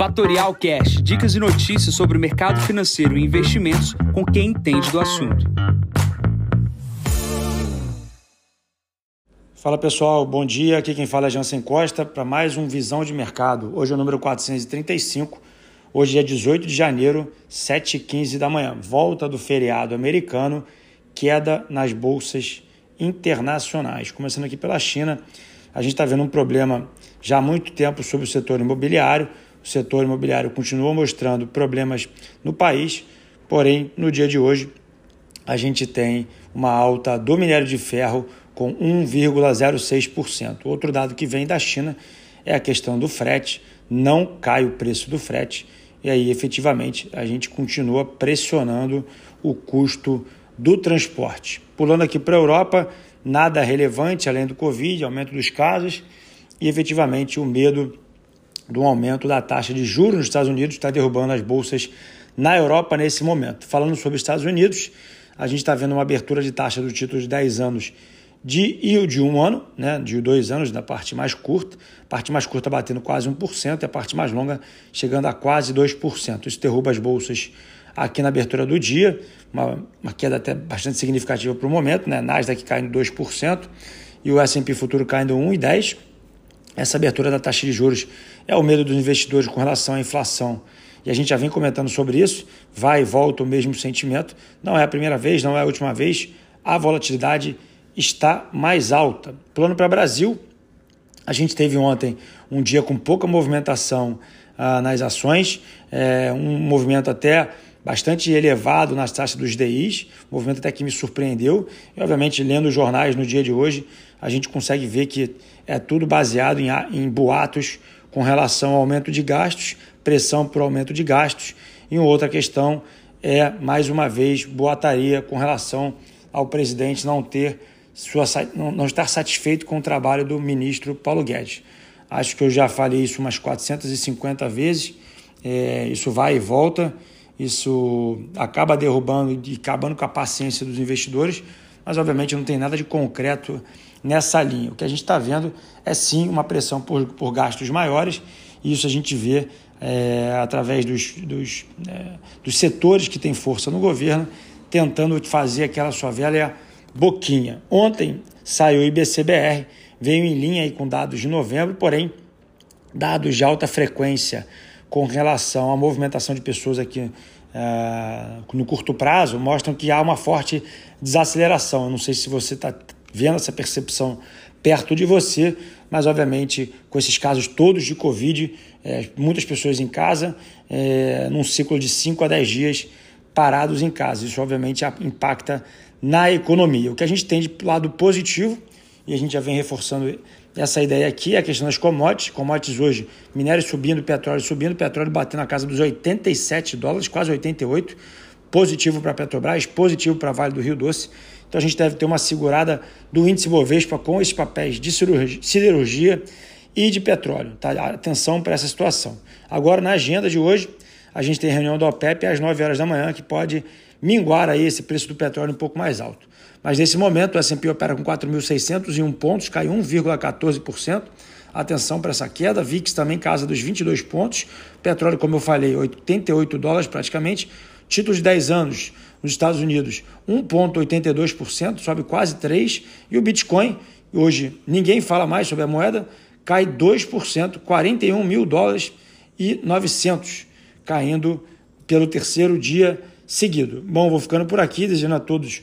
Fatorial Cash, dicas e notícias sobre o mercado financeiro e investimentos com quem entende do assunto. Fala pessoal, bom dia. Aqui quem fala é Jansen Costa para mais um Visão de Mercado. Hoje é o número 435. Hoje é 18 de janeiro, 7h15 da manhã. Volta do feriado americano, queda nas bolsas internacionais. Começando aqui pela China, a gente está vendo um problema já há muito tempo sobre o setor imobiliário o setor imobiliário continua mostrando problemas no país, porém, no dia de hoje, a gente tem uma alta do minério de ferro com 1,06%. Outro dado que vem da China é a questão do frete, não cai o preço do frete, e aí efetivamente a gente continua pressionando o custo do transporte. Pulando aqui para a Europa, nada relevante além do Covid, aumento dos casos e efetivamente o medo do aumento da taxa de juros nos Estados Unidos está derrubando as bolsas na Europa nesse momento. Falando sobre os Estados Unidos, a gente está vendo uma abertura de taxa do título de 10 anos de e de um ano, né, de dois anos, da parte mais curta, a parte mais curta batendo quase 1%, e a parte mais longa chegando a quase 2%. Isso derruba as bolsas aqui na abertura do dia, uma, uma queda até bastante significativa para o momento, né, Nasdaq caindo 2% e o S&P futuro caindo 1,10%. Essa abertura da taxa de juros é o medo dos investidores com relação à inflação. E a gente já vem comentando sobre isso, vai e volta o mesmo sentimento. Não é a primeira vez, não é a última vez. A volatilidade está mais alta. Plano para Brasil, a gente teve ontem um dia com pouca movimentação ah, nas ações, é, um movimento até bastante elevado nas taxas dos DIs, movimento até que me surpreendeu. E, obviamente, lendo os jornais no dia de hoje, a gente consegue ver que é tudo baseado em, em boatos com relação ao aumento de gastos, pressão por aumento de gastos. E outra questão é, mais uma vez, boataria com relação ao presidente não ter sua, não estar satisfeito com o trabalho do ministro Paulo Guedes. Acho que eu já falei isso umas 450 vezes. É, isso vai e volta, isso acaba derrubando e acabando com a paciência dos investidores, mas obviamente não tem nada de concreto nessa linha. O que a gente está vendo é sim uma pressão por, por gastos maiores, e isso a gente vê é, através dos, dos, é, dos setores que têm força no governo, tentando fazer aquela sua velha boquinha. Ontem saiu o IBCBR, veio em linha aí com dados de novembro, porém, dados de alta frequência com relação à movimentação de pessoas aqui é, no curto prazo mostram que há uma forte desaceleração. Eu não sei se você está vendo essa percepção perto de você, mas obviamente com esses casos todos de Covid, é, muitas pessoas em casa, é, num ciclo de 5 a 10 dias parados em casa. Isso obviamente impacta na economia. O que a gente tem de lado positivo, e a gente já vem reforçando essa ideia aqui, a questão das commodities. Commodities hoje, minério subindo, petróleo subindo, petróleo batendo na casa dos 87 dólares, quase 88, positivo para a Petrobras, positivo para a Vale do Rio Doce. Então a gente deve ter uma segurada do índice Bovespa com esses papéis de siderurgia e de petróleo. Tá? Atenção para essa situação. Agora, na agenda de hoje, a gente tem reunião da OPEP às 9 horas da manhã, que pode minguar aí esse preço do petróleo um pouco mais alto. Mas nesse momento o S&P opera com 4.601 pontos, cai 1,14%. Atenção para essa queda. VIX também casa dos 22 pontos. Petróleo, como eu falei, 88 dólares praticamente. Títulos de 10 anos nos Estados Unidos, 1,82%, sobe quase 3%. E o Bitcoin, hoje ninguém fala mais sobre a moeda, cai 2%, 41 mil dólares e 900, caindo pelo terceiro dia seguido. Bom, vou ficando por aqui, desejando a todos